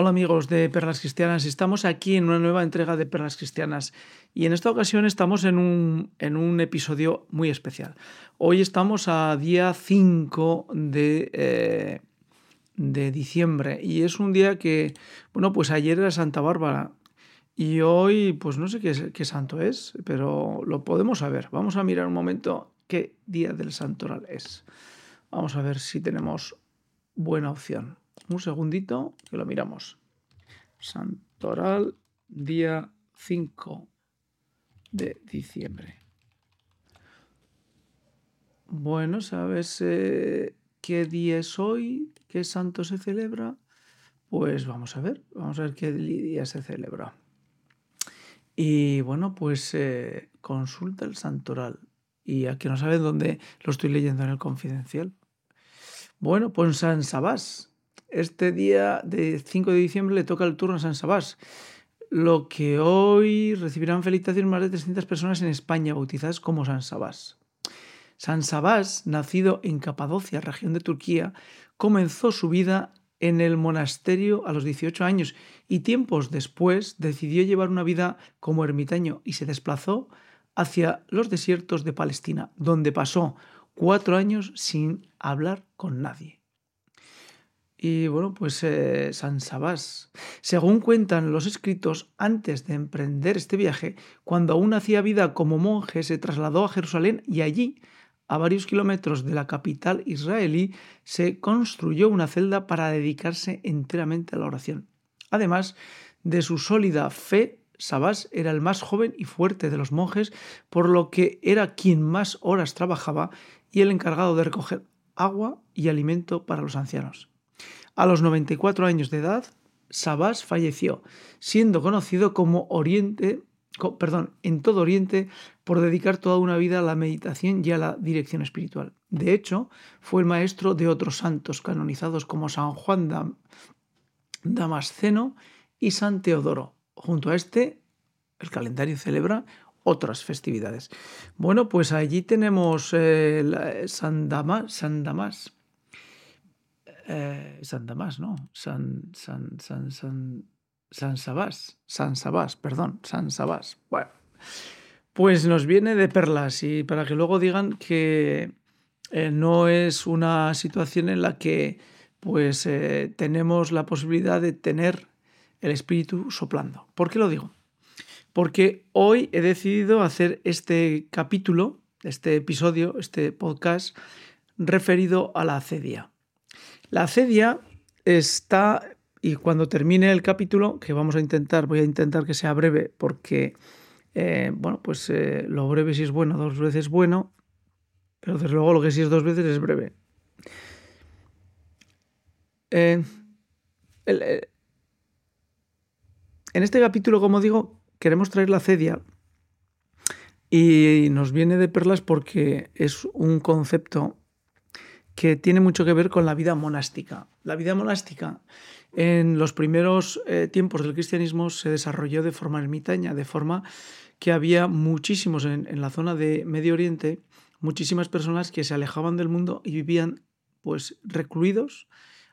Hola amigos de Perlas Cristianas, estamos aquí en una nueva entrega de Perlas Cristianas y en esta ocasión estamos en un, en un episodio muy especial. Hoy estamos a día 5 de, eh, de diciembre y es un día que, bueno, pues ayer era Santa Bárbara y hoy pues no sé qué, qué santo es, pero lo podemos saber. Vamos a mirar un momento qué día del santoral es. Vamos a ver si tenemos buena opción. Un segundito que lo miramos. Santoral, día 5 de diciembre. Bueno, ¿sabes eh, qué día es hoy? ¿Qué santo se celebra? Pues vamos a ver, vamos a ver qué día se celebra. Y bueno, pues eh, consulta el santoral. Y aquí no saben dónde lo estoy leyendo en el confidencial. Bueno, pues San Sabás. Este día de 5 de diciembre le toca el turno a San Sabás. Lo que hoy recibirán felicitaciones más de 300 personas en España, bautizadas como San Sabás. San Sabás, nacido en Capadocia, región de Turquía, comenzó su vida en el monasterio a los 18 años y tiempos después decidió llevar una vida como ermitaño y se desplazó hacia los desiertos de Palestina, donde pasó cuatro años sin hablar con nadie. Y bueno, pues eh, San Sabás. Según cuentan los escritos, antes de emprender este viaje, cuando aún hacía vida como monje, se trasladó a Jerusalén y allí, a varios kilómetros de la capital israelí, se construyó una celda para dedicarse enteramente a la oración. Además de su sólida fe, Sabás era el más joven y fuerte de los monjes, por lo que era quien más horas trabajaba y el encargado de recoger agua y alimento para los ancianos. A los 94 años de edad, Sabás falleció, siendo conocido como Oriente, perdón, en todo Oriente por dedicar toda una vida a la meditación y a la dirección espiritual. De hecho, fue el maestro de otros santos canonizados como San Juan Damasceno y San Teodoro. Junto a este, el calendario celebra otras festividades. Bueno, pues allí tenemos eh, San Damas, eh, San Damas, ¿no? San, San, San, San, San Sabás, San Sabás, perdón, San Sabás. Bueno, pues nos viene de perlas y para que luego digan que eh, no es una situación en la que pues tenemos la posibilidad de tener el espíritu soplando. ¿Por qué lo digo? porque hoy he decidido hacer este capítulo, este episodio, este podcast referido a la acedia. La acedia está, y cuando termine el capítulo, que vamos a intentar, voy a intentar que sea breve, porque, eh, bueno, pues eh, lo breve si es bueno, dos veces es bueno, pero desde luego lo que sí es dos veces es breve. Eh, en este capítulo, como digo, queremos traer la cedia y nos viene de perlas porque es un concepto que tiene mucho que ver con la vida monástica. La vida monástica en los primeros eh, tiempos del cristianismo se desarrolló de forma ermitaña, de forma que había muchísimos en, la zona de Medio Oriente, muchísimas personas que se alejaban del mundo y vivían pues recluidos,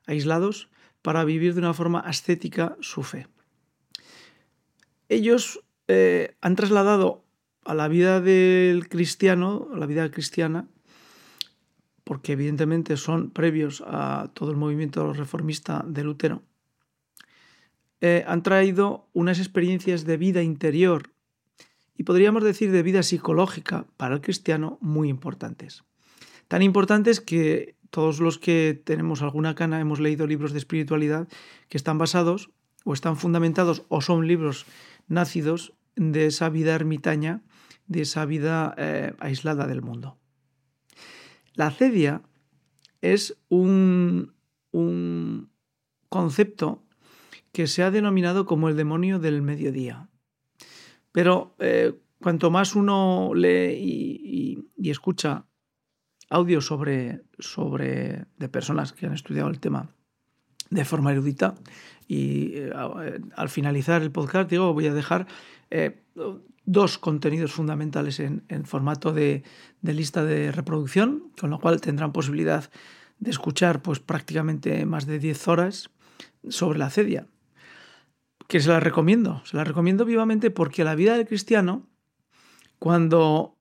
aislados, para vivir de una forma ascética su fe ellos eh, han trasladado a la vida del cristiano, a la vida cristiana, porque evidentemente son previos a todo el movimiento reformista de Lutero, eh, han traído unas experiencias de vida interior y podríamos decir de vida psicológica para el cristiano muy importantes. Tan importantes que todos los que tenemos alguna cana hemos leído libros de espiritualidad que están basados o están fundamentados o son libros nacidos de esa vida ermitaña, de esa vida eh, aislada del mundo. La cedia es un, un concepto que se ha denominado como el demonio del mediodía. Pero eh, cuanto más uno lee y, escucha audios sobre, sobre, de personas que han estudiado el tema de forma erudita, y eh, al finalizar el podcast, digo, voy a dejar eh, dos contenidos fundamentales en, formato de, lista de reproducción, con lo cual tendrán posibilidad de escuchar pues, prácticamente más de 10 horas sobre la cedia. que se la recomiendo, se la recomiendo vivamente porque la vida del cristiano, cuando,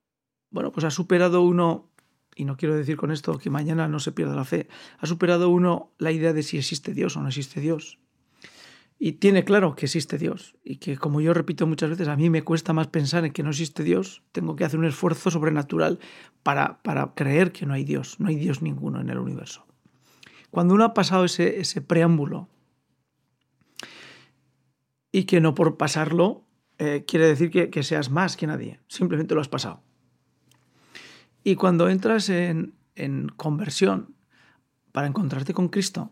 bueno, pues ha superado uno, y no quiero decir con esto que mañana no se pierda la fe, ha superado uno la idea de si existe Dios o no existe Dios. Y tiene claro que existe Dios y que, como yo repito muchas veces, a mí me cuesta más pensar en que no existe Dios, tengo que hacer un esfuerzo sobrenatural para, para creer que no hay Dios, no hay Dios ninguno en el universo. Cuando uno ha pasado ese, ese preámbulo y que no por pasarlo eh, quiere decir que, seas más que nadie, simplemente lo has pasado. Y cuando entras en, conversión para encontrarte con Cristo,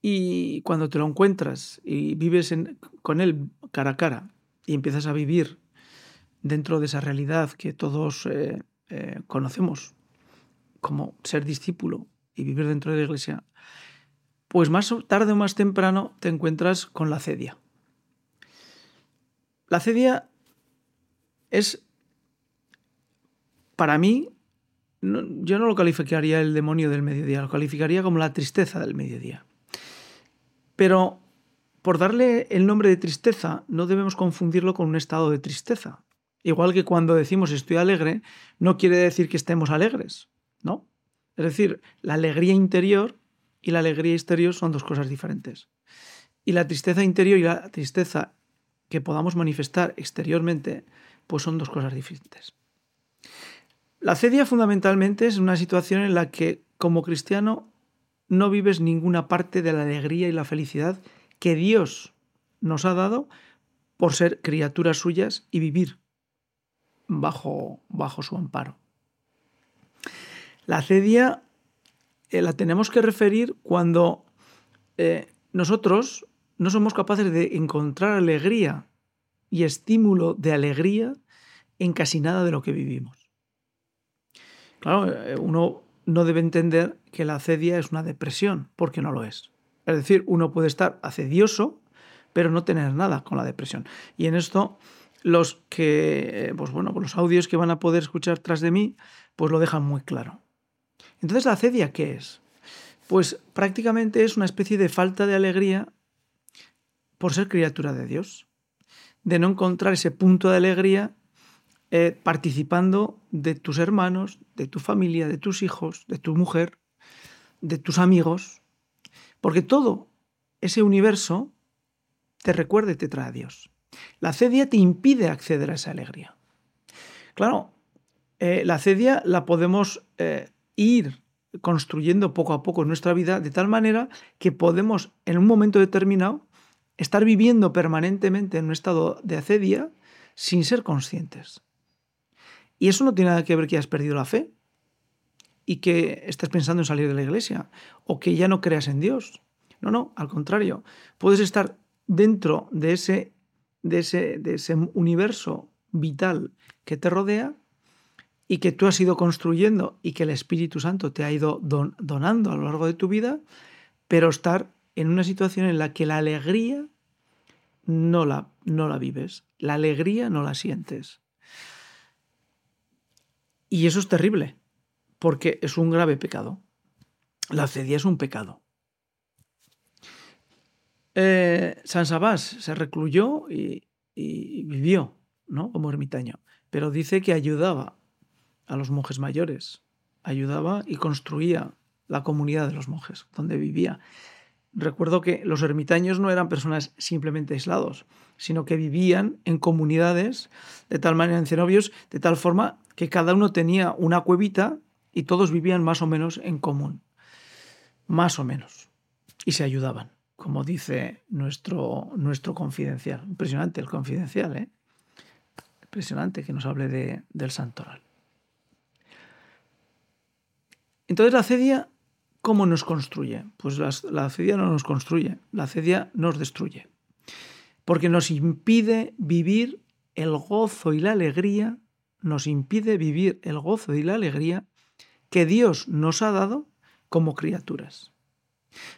y cuando te lo encuentras y vives con Él cara a cara y empiezas a vivir dentro de esa realidad que todos eh, eh, conocemos como ser discípulo y vivir dentro de la iglesia, pues más tarde o más temprano te encuentras con la cedia. La cedia es, para mí, yo no lo calificaría el demonio del mediodía, lo calificaría como la tristeza del mediodía. Pero por darle el nombre de tristeza, no debemos confundirlo con un estado de tristeza. Igual que cuando decimos estoy alegre, no quiere decir que estemos alegres, ¿no? Es decir, la alegría interior y la alegría exterior son dos cosas diferentes. Y la tristeza interior y la tristeza que podamos manifestar exteriormente, pues son dos cosas diferentes. La cedia fundamentalmente es una situación en la que como cristiano no vives ninguna parte de la alegría y la felicidad que Dios nos ha dado por ser criaturas suyas y vivir bajo, bajo su amparo. La cedia eh, la tenemos que referir cuando eh, nosotros no somos capaces de encontrar alegría y estímulo de alegría en casi nada de lo que vivimos. Claro, eh, uno no debe entender que la acedia es una depresión, porque no lo es. Es decir, uno puede estar acedioso, pero no tener nada con la depresión. Y en esto, los que, pues bueno, los audios que van a poder escuchar tras de mí, pues lo dejan muy claro. Entonces, ¿la acedia qué es? Pues prácticamente es una especie de falta de alegría por ser criatura de Dios, de no encontrar ese punto de alegría eh, participando de tus hermanos, de tu familia, de tus hijos, de tu mujer, de tus amigos, porque todo ese universo te recuerda y te trae a Dios. La cedia te impide acceder a esa alegría. Claro, eh, la cedia la podemos eh, ir construyendo poco a poco nuestra vida de tal manera que podemos en un momento determinado estar viviendo permanentemente en un estado de acedia sin ser conscientes. Y eso no tiene nada que ver que hayas perdido la fe y que estés pensando en salir de la iglesia o que ya no creas en Dios. No, no, al contrario, puedes estar dentro de ese, de ese, de ese universo vital que te rodea y que tú has ido construyendo y que el Espíritu Santo te ha ido donando a lo largo de tu vida, pero estar en una situación en la que la alegría no la, no la vives, la alegría no la sientes. Y eso es terrible, porque es un grave pecado. La cedia es un pecado. Eh, San Sabás se recluyó y, y vivió ¿no? como ermitaño, pero dice que ayudaba a los monjes mayores, ayudaba y construía la comunidad de los monjes, donde vivía. Recuerdo que los ermitaños no eran personas simplemente aislados, sino que vivían en comunidades, de tal manera en cenobios, de tal forma que cada uno tenía una cuevita y todos vivían más o menos en común. Más o menos. Y se ayudaban, como dice nuestro, nuestro confidencial. Impresionante el confidencial, ¿eh? Impresionante que nos hable de, del santoral. Entonces la cedia, ¿cómo nos construye? Pues la, la cedia no nos construye, la cedia nos destruye. Porque nos impide vivir el gozo y la alegría, nos impide vivir el gozo y la alegría que Dios nos ha dado como criaturas.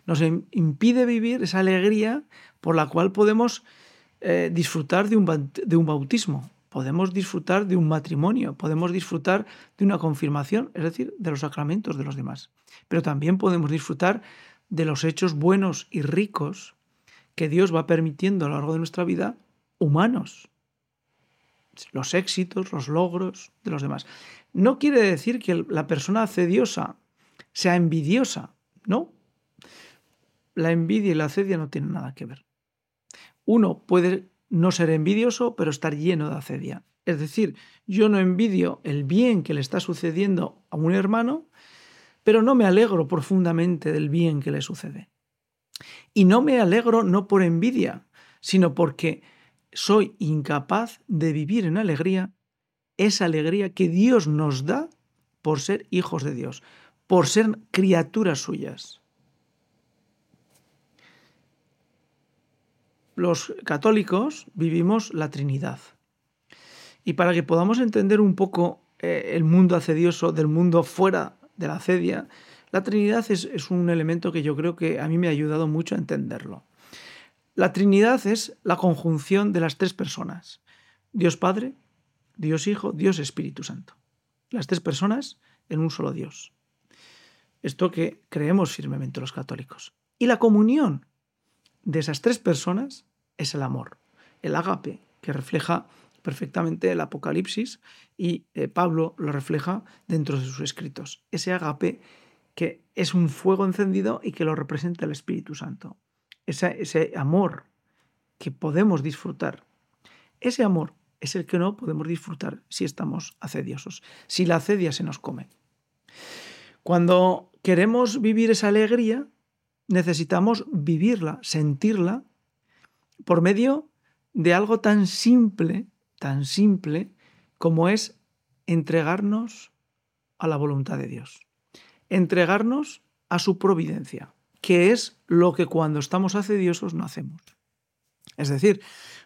Nos impide vivir esa alegría por la cual podemos eh, disfrutar de un bautismo, podemos disfrutar de un matrimonio, podemos disfrutar de una confirmación, es decir, de los sacramentos de los demás. Pero también podemos disfrutar de los hechos buenos y ricos que Dios va permitiendo a lo largo de nuestra vida humanos. Los éxitos, los logros de los demás. No quiere decir que la persona acediosa sea envidiosa, no. La envidia y la acedia no tienen nada que ver. Uno puede no ser envidioso, pero estar lleno de acedia. Es decir, yo no envidio el bien que le está sucediendo a un hermano, pero no me alegro profundamente del bien que le sucede. Y no me alegro no por envidia, sino porque soy incapaz de vivir en alegría esa alegría que Dios nos da por ser hijos de Dios, por ser criaturas suyas. Los católicos vivimos la Trinidad. Y para que podamos entender un poco eh, el mundo acedioso del mundo fuera de la acedia, la Trinidad es, es un elemento que yo creo que a mí me ha ayudado mucho a entenderlo. La Trinidad es la conjunción de las tres personas, Dios Padre, Dios Hijo, Dios Espíritu Santo. Las tres personas en un solo Dios. Esto que creemos firmemente los católicos. Y la comunión de esas tres personas es el amor, el agape, que refleja perfectamente el Apocalipsis y eh, Pablo lo refleja dentro de sus escritos. Ese agape que es un fuego encendido y que lo representa el Espíritu Santo. Ese, ese amor que podemos disfrutar. Ese amor es el que no podemos disfrutar si estamos acediosos, si la acedia se nos come. Cuando queremos vivir esa alegría, necesitamos vivirla, sentirla, por medio de algo tan simple tan simple como es entregarnos a la voluntad de Dios, entregarnos a su providencia, que es lo que cuando estamos acediosos no hacemos. Es decir,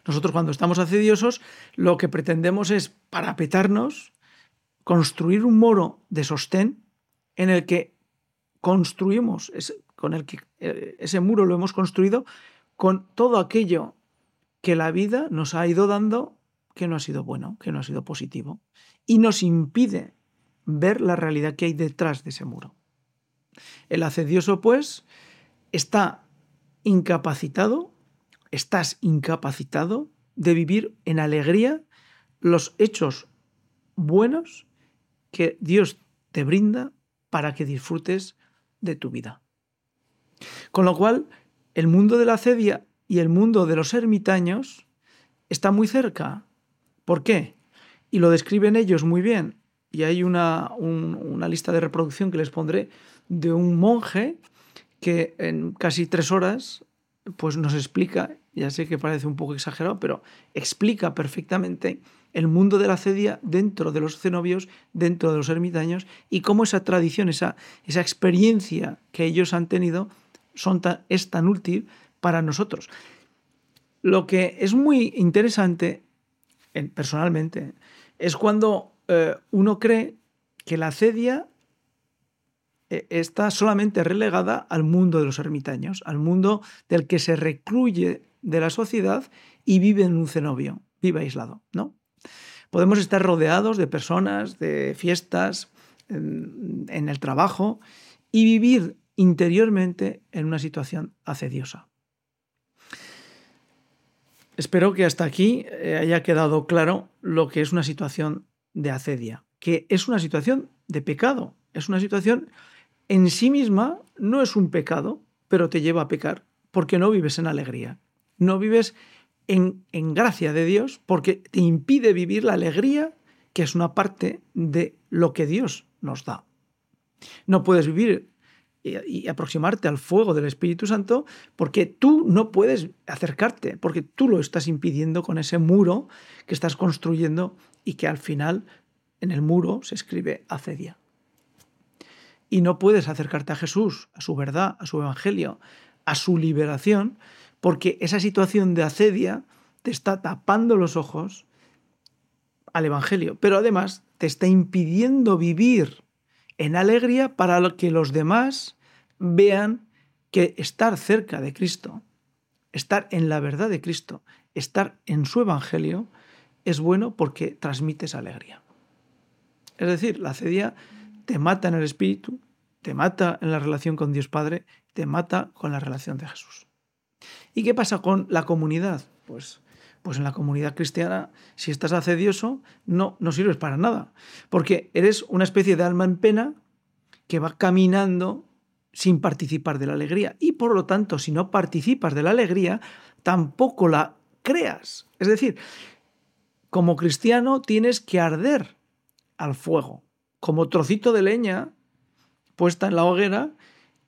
nosotros cuando estamos acediosos lo que pretendemos es parapetarnos, construir un muro de sostén en el que construimos, con el que eh, ese muro lo hemos construido con todo aquello que la vida nos ha ido dando que no ha sido bueno, que no ha sido positivo, y nos impide ver la realidad que hay detrás de ese muro. El acedioso, pues, está incapacitado, estás incapacitado de vivir en alegría los hechos buenos que Dios te brinda para que disfrutes de tu vida. Con lo cual, el mundo de la acedia y el mundo de los ermitaños está muy cerca, ¿Por qué? Y lo describen ellos muy bien. Y hay una, una lista de reproducción que les pondré de un monje que en casi tres horas pues nos explica, ya sé que parece un poco exagerado, pero explica perfectamente el mundo de la cedia dentro de los cenobios, dentro de los ermitaños, y cómo esa tradición, esa, esa experiencia que ellos han tenido son es tan útil para nosotros. Lo que es muy interesante personalmente, es cuando eh, uno cree que la cedia eh, está solamente relegada al mundo de los ermitaños, al mundo del que se recluye de la sociedad y vive en un cenobio, vive aislado, ¿no? Podemos estar rodeados de personas, de fiestas, en el trabajo y vivir interiormente en una situación acediosa. Espero que hasta aquí eh, haya quedado claro lo que es una situación de acedia, que es una situación de pecado, es una situación en sí misma, no es un pecado, pero te lleva a pecar, porque no vives en alegría, no vives en, en gracia de Dios, porque te impide vivir la alegría que es una parte de lo que Dios nos da. No puedes vivir y, aproximarte al fuego del Espíritu Santo porque tú no puedes acercarte, porque tú lo estás impidiendo con ese muro que estás construyendo y que al final en el muro se escribe acedia. Y no puedes acercarte a Jesús, a su verdad, a su evangelio, a su liberación, porque esa situación de acedia te está tapando los ojos al evangelio, pero además te está impidiendo vivir en alegría para que los demás vean que estar cerca de Cristo, estar en la verdad de Cristo, estar en su Evangelio, es bueno porque transmites alegría. Es decir, la cedia te mata en el espíritu, te mata en la relación con Dios Padre, te mata con la relación de Jesús. ¿Y qué pasa con la comunidad? Pues, pues en la comunidad cristiana, si estás acedioso, no, no sirves para nada, porque eres una especie de alma en pena que va caminando sin participar de la alegría. Y por lo tanto, si no participas de la alegría, tampoco la creas. Es decir, como cristiano tienes que arder al fuego. Como trocito de leña puesta en la hoguera,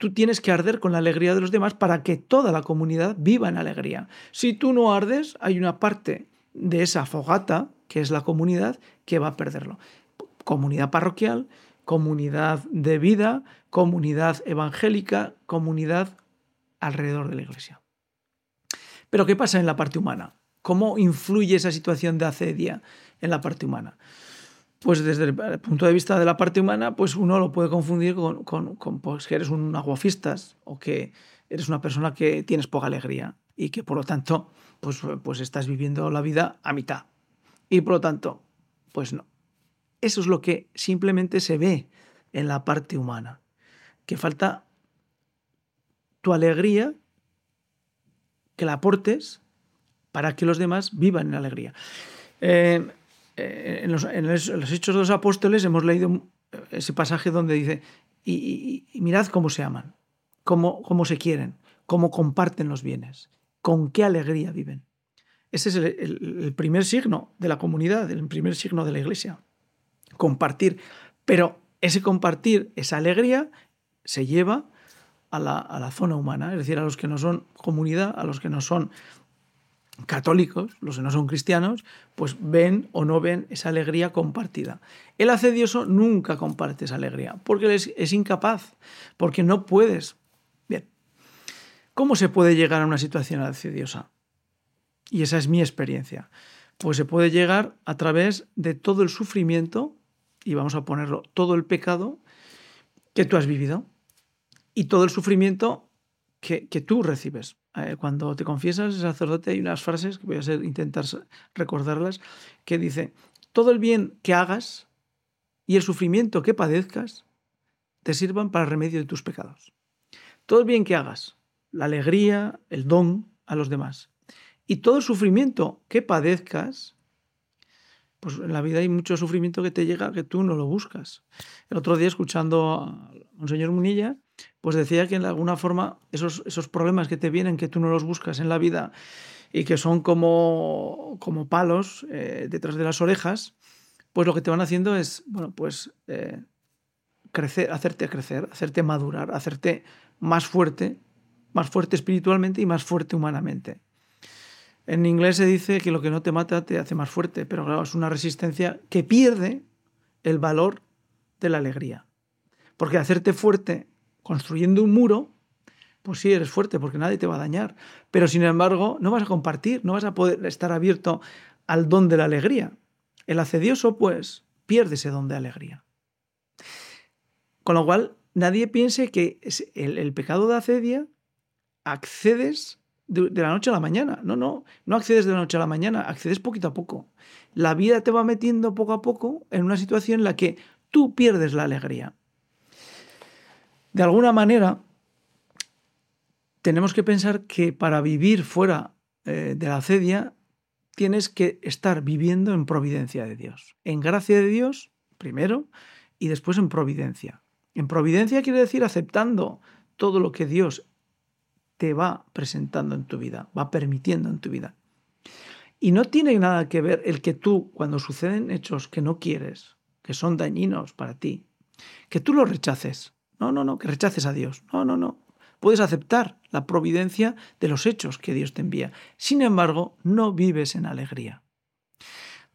tú tienes que arder con la alegría de los demás para que toda la comunidad viva en alegría. Si tú no ardes, hay una parte de esa fogata, que es la comunidad, que va a perderlo. Comunidad parroquial, comunidad de vida, comunidad evangélica, comunidad alrededor de la iglesia. Pero ¿qué pasa en la parte humana? ¿Cómo influye esa situación de acedia en la parte humana? Pues desde el punto de vista de la parte humana, pues uno lo puede confundir con, pues, que eres un aguafistas o que eres una persona que tienes poca alegría y que por lo tanto pues, pues estás viviendo la vida a mitad. Y por lo tanto, pues no. Eso es lo que simplemente se ve en la parte humana, que falta tu alegría, que la aportes para que los demás vivan en alegría. Eh, eh, en, los, Hechos de los Apóstoles hemos leído ese pasaje donde dice, y, mirad cómo se aman, cómo, cómo, se quieren, cómo comparten los bienes, con qué alegría viven. Ese es el, primer signo de la comunidad, el primer signo de la iglesia. Compartir. Pero ese compartir, esa alegría, se lleva a la, a la, zona humana, es decir, a los que no son comunidad, a los que no son católicos, los que no son cristianos, pues ven o no ven esa alegría compartida. El acedioso nunca comparte esa alegría, porque es, es incapaz, porque no puedes. Bien, ¿cómo se puede llegar a una situación acediosa? Y esa es mi experiencia. Pues se puede llegar a través de todo el sufrimiento, y vamos a ponerlo, todo el pecado que tú has vivido, y todo el sufrimiento que, tú recibes. Eh, cuando te confiesas, sacerdote, hay unas frases que voy a intentar recordarlas, que dice, todo el bien que hagas y el sufrimiento que padezcas te sirvan para el remedio de tus pecados. Todo el bien que hagas, la alegría, el don a los demás. Y todo el sufrimiento que padezcas, pues en la vida hay mucho sufrimiento que te llega que tú no lo buscas. El otro día, escuchando a un señor Munilla, pues decía que en alguna forma esos, esos problemas que te vienen, que tú no los buscas en la vida y que son como, como palos eh, detrás de las orejas, pues lo que te van haciendo es, bueno, pues eh, crecer, hacerte crecer, hacerte madurar, hacerte más fuerte, más fuerte espiritualmente y más fuerte humanamente. En inglés se dice que lo que no te mata te hace más fuerte, pero claro, es una resistencia que pierde el valor de la alegría. Porque hacerte fuerte construyendo un muro, pues sí, eres fuerte porque nadie te va a dañar. Pero sin embargo, no vas a compartir, no vas a poder estar abierto al don de la alegría. El acedioso, pues, pierde ese don de alegría. Con lo cual, nadie piense que el, el pecado de acedia accedes de, de, la noche a la mañana. No, no, no accedes de la noche a la mañana, accedes poquito a poco. La vida te va metiendo poco a poco en una situación en la que tú pierdes la alegría. De alguna manera, tenemos que pensar que para vivir fuera eh, de la acedia tienes que estar viviendo en providencia de Dios, en gracia de Dios primero y después en providencia. En providencia quiere decir aceptando todo lo que Dios te va presentando en tu vida, va permitiendo en tu vida. Y no tiene nada que ver el que tú, cuando suceden hechos que no quieres, que son dañinos para ti, que tú los rechaces. No, no, no, que rechaces a Dios. No, no, no. Puedes aceptar la providencia de los hechos que Dios te envía. Sin embargo, no vives en alegría.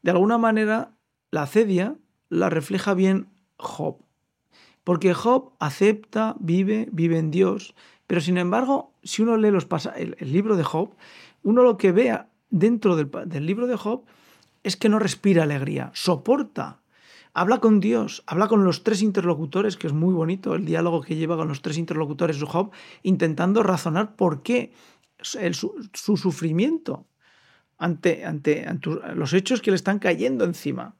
De alguna manera, la acedia la refleja bien Job. Porque Job acepta, vive, vive en Dios. Pero sin embargo, si uno lee los el, el, libro de Job, uno lo que vea dentro del, del libro de Job es que no respira alegría, soporta habla con Dios, habla con los tres interlocutores, que es muy bonito el diálogo que lleva con los tres interlocutores de Job, intentando razonar por qué su, sufrimiento ante, ante, los hechos que le están cayendo encima,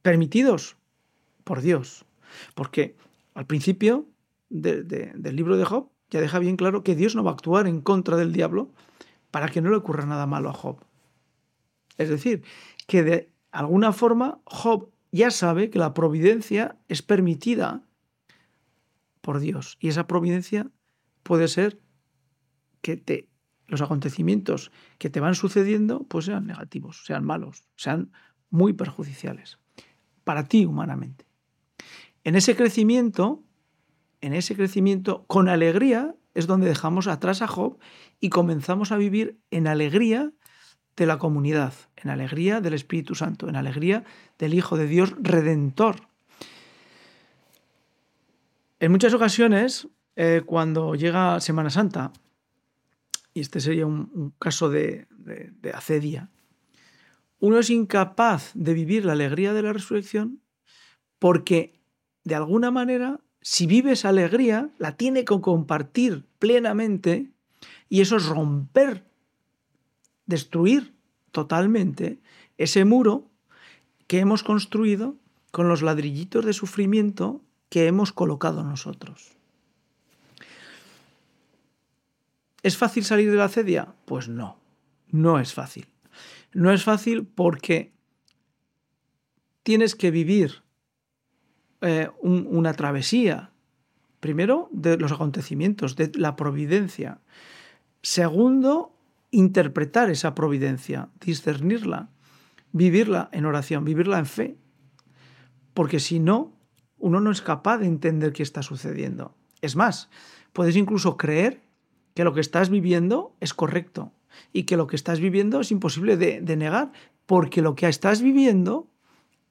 permitidos por Dios. Porque al principio del libro de Job ya deja bien claro que Dios no va a actuar en contra del diablo para que no le ocurra nada malo a Job. Es decir, que de alguna forma Job ya sabe que la providencia es permitida por Dios y esa providencia puede ser que te, los acontecimientos que te van sucediendo pues sean negativos, sean malos, sean muy perjudiciales para ti humanamente. En ese crecimiento, en ese crecimiento con alegría es donde dejamos atrás a Job y comenzamos a vivir en alegría de la comunidad, en alegría del Espíritu Santo, en alegría del Hijo de Dios Redentor. En muchas ocasiones, eh, cuando llega Semana Santa, y este sería un, caso de, de acedia, uno es incapaz de vivir la alegría de la resurrección porque, de alguna manera, si vive esa alegría, la tiene que compartir plenamente y eso es romper, destruir totalmente ese muro que hemos construido con los ladrillitos de sufrimiento que hemos colocado nosotros. ¿Es fácil salir de la cedia? Pues no, no es fácil. No es fácil porque tienes que vivir eh, una travesía, primero, de los acontecimientos, de la providencia. Segundo, interpretar esa providencia, discernirla, vivirla en oración, vivirla en fe. Porque si no, uno no es capaz de entender qué está sucediendo. Es más, puedes incluso creer que lo que estás viviendo es correcto y que lo que estás viviendo es imposible de, negar, porque lo que estás viviendo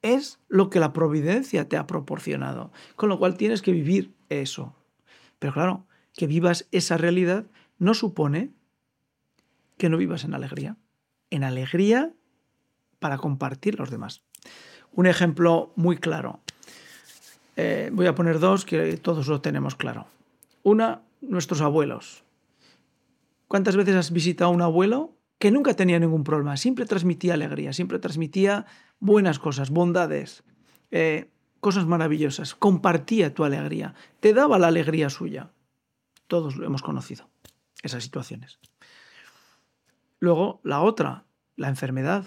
es lo que la providencia te ha proporcionado. Con lo cual tienes que vivir eso. Pero claro, que vivas esa realidad no supone que no vivas en alegría. En alegría para compartir los demás. Un ejemplo muy claro. Eh, voy a poner dos que todos lo tenemos claro. Una, nuestros abuelos. ¿Cuántas veces has visitado a un abuelo que nunca tenía ningún problema? Siempre transmitía alegría, siempre transmitía buenas cosas, bondades, eh, cosas maravillosas. Compartía tu alegría, te daba la alegría suya. Todos lo hemos conocido, esas situaciones. Luego, la otra, la enfermedad.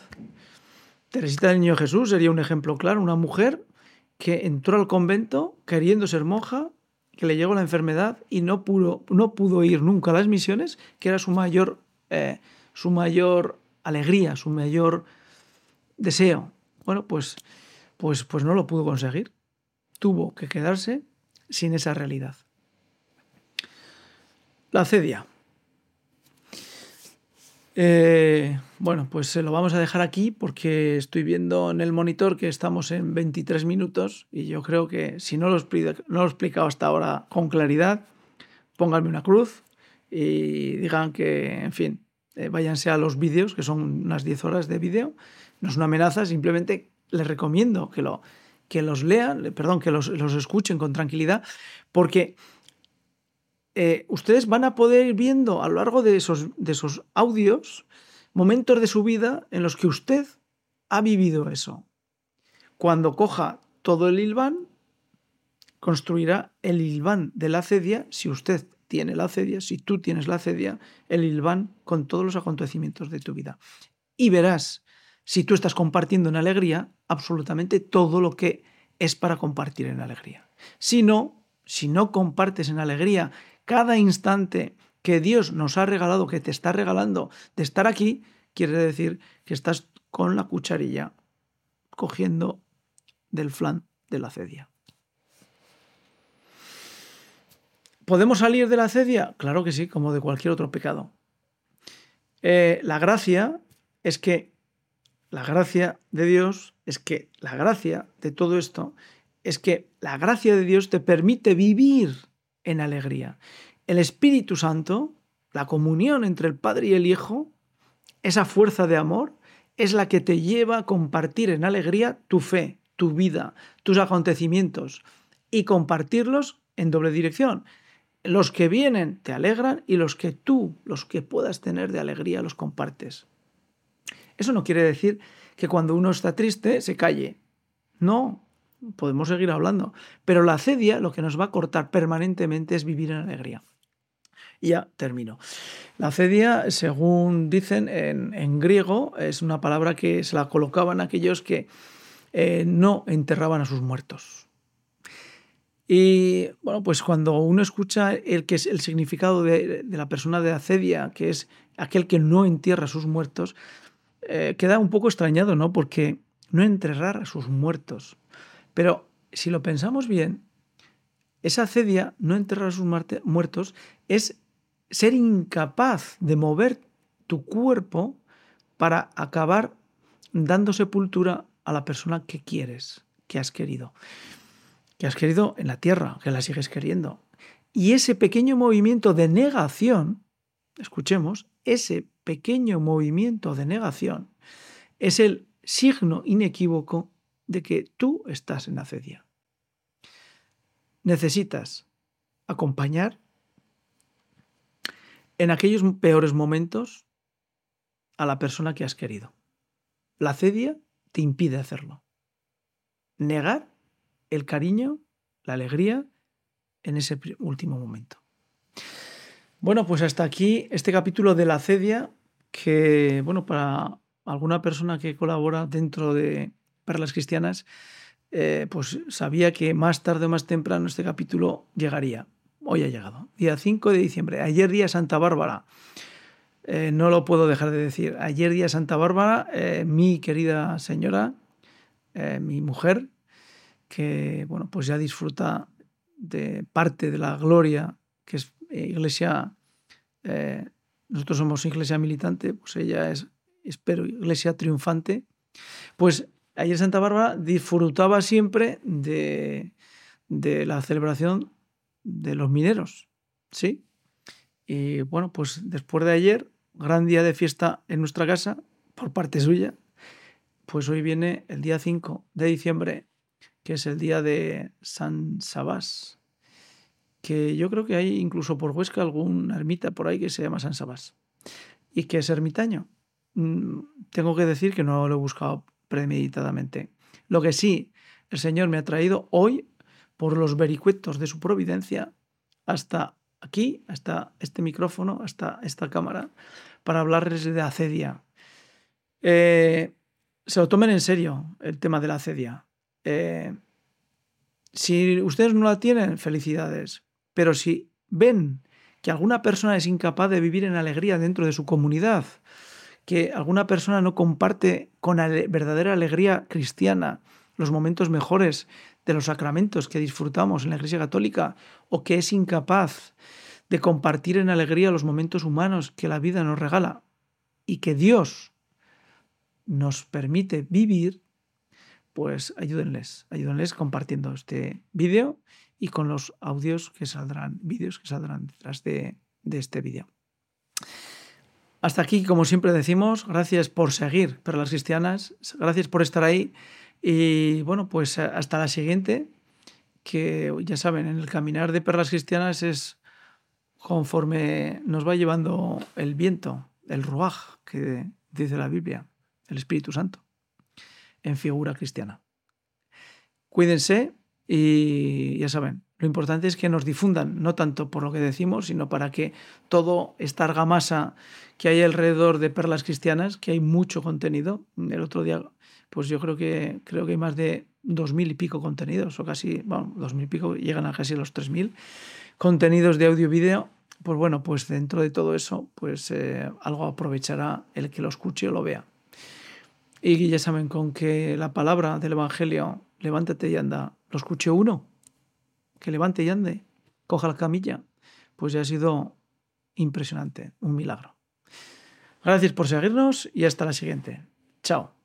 Teresita del Niño Jesús sería un ejemplo claro, una mujer que entró al convento queriendo ser monja, que le llegó la enfermedad y no pudo, no pudo ir nunca a las misiones, que era su mayor, eh, su mayor alegría, su mayor deseo. Bueno, pues, pues, pues no lo pudo conseguir. Tuvo que quedarse sin esa realidad. La cedia. Eh, bueno, pues se lo vamos a dejar aquí porque estoy viendo en el monitor que estamos en 23 minutos y yo creo que si no lo, no lo he explicado hasta ahora con claridad, pónganme una cruz y digan que, en fin, eh, váyanse a los vídeos, que son unas 10 horas de vídeo. No es una amenaza, simplemente les recomiendo que, lo, que los lean, perdón, que los, los escuchen con tranquilidad, porque eh, ustedes van a poder ir viendo a lo largo de esos, de esos audios momentos de su vida en los que usted ha vivido eso. Cuando coja todo el ilván, construirá el ilván de la cedia, si usted tiene la cedia, si tú tienes la cedia, el ilván con todos los acontecimientos de tu vida. Y verás, si tú estás compartiendo en alegría, absolutamente todo lo que es para compartir en alegría. Si no, si no compartes en alegría cada instante que Dios nos ha regalado, que te está regalando de estar aquí, quiere decir que estás con la cucharilla cogiendo del flan de la cedia. ¿Podemos salir de la cedia? Claro que sí, como de cualquier otro pecado. Eh, la gracia es que, la gracia de Dios es que, la gracia de todo esto es que la gracia de Dios te permite vivir en alegría. El Espíritu Santo, la comunión entre el Padre y el Hijo, esa fuerza de amor, es la que te lleva a compartir en alegría tu fe, tu vida, tus acontecimientos y compartirlos en doble dirección. Los que vienen te alegran y los que tú, los que puedas tener de alegría, los compartes. Eso no quiere decir que cuando uno está triste se calle. No, podemos seguir hablando. Pero la cedia lo que nos va a cortar permanentemente es vivir en alegría. Y ya termino. La acedia, según dicen en, griego, es una palabra que se la colocaban aquellos que eh, no enterraban a sus muertos. Y bueno, pues cuando uno escucha el que es el significado de, la persona de acedia, que es aquel que no entierra a sus muertos, eh, queda un poco extrañado, ¿no? Porque no enterrar a sus muertos. Pero si lo pensamos bien, esa acedia, no enterrar a sus muertos, es ser incapaz de mover tu cuerpo para acabar dando sepultura a la persona que quieres, que has querido que has querido en la tierra, que la sigues queriendo. Y ese pequeño movimiento de negación, escuchemos, ese pequeño movimiento de negación es el signo inequívoco de que tú estás en acedia. Necesitas acompañar en aquellos peores momentos a la persona que has querido. La acedia te impide hacerlo. Negar el cariño, la alegría en ese último momento. Bueno, pues hasta aquí este capítulo de la cedia, que, bueno, para alguna persona que colabora dentro de Perlas Cristianas, eh, pues sabía que más tarde o más temprano este capítulo llegaría. Hoy ha llegado, día 5 de diciembre, ayer día Santa Bárbara. Eh, no lo puedo dejar de decir. Ayer día Santa Bárbara, eh, mi querida señora, mi mujer, que bueno, pues ya disfruta de parte de la gloria que es iglesia, nosotros somos iglesia militante, pues ella es, espero, iglesia triunfante, pues ayer Santa Bárbara disfrutaba siempre de, de la celebración de los mineros, ¿sí? Y bueno, pues después de ayer, gran día de fiesta en nuestra casa, por parte suya, pues hoy viene el día 5 de diciembre que es el día de San Sabás, que yo creo que hay incluso por Huesca alguna ermita por ahí que se llama San Sabás y que es ermitaño. Mm, tengo que decir que no lo he buscado premeditadamente. Lo que sí, el Señor me ha traído hoy, por los vericuetos de su providencia, hasta aquí, hasta este micrófono, hasta esta cámara, para hablarles de acedia. Eh, se lo tomen en serio el tema de la acedia. Eh, si ustedes no la tienen, felicidades. Pero si ven que alguna persona es incapaz de vivir en alegría dentro de su comunidad, que alguna persona no comparte con verdadera alegría cristiana los momentos mejores de los sacramentos que disfrutamos en la Iglesia Católica, o que es incapaz de compartir en alegría los momentos humanos que la vida nos regala y que Dios nos permite vivir, pues ayúdenles, ayúdenles compartiendo este vídeo y con los audios que saldrán, vídeos que saldrán detrás de, este vídeo. Hasta aquí, como siempre decimos, gracias por seguir Perlas Cristianas, gracias por estar ahí y bueno, pues hasta la siguiente, que ya saben, en el caminar de Perlas Cristianas es conforme nos va llevando el viento, el ruaj que dice la Biblia, el Espíritu Santo en figura cristiana. Cuídense y ya saben, lo importante es que nos difundan, no tanto por lo que decimos, sino para que todo esta argamasa que hay alrededor de perlas cristianas, que hay mucho contenido. El otro día, pues yo creo que, creo que hay más de dos mil y pico contenidos, o casi, bueno, dos mil y pico, llegan a casi los tres mil contenidos de audio-vídeo. Pues bueno, pues dentro de todo eso, pues eh, algo aprovechará el que lo escuche o lo vea. Y ya saben, con que la palabra del Evangelio, levántate y anda, lo escuche uno, que levante y ande, coja la camilla, pues ya ha sido impresionante, un milagro. Gracias por seguirnos y hasta la siguiente. Chao.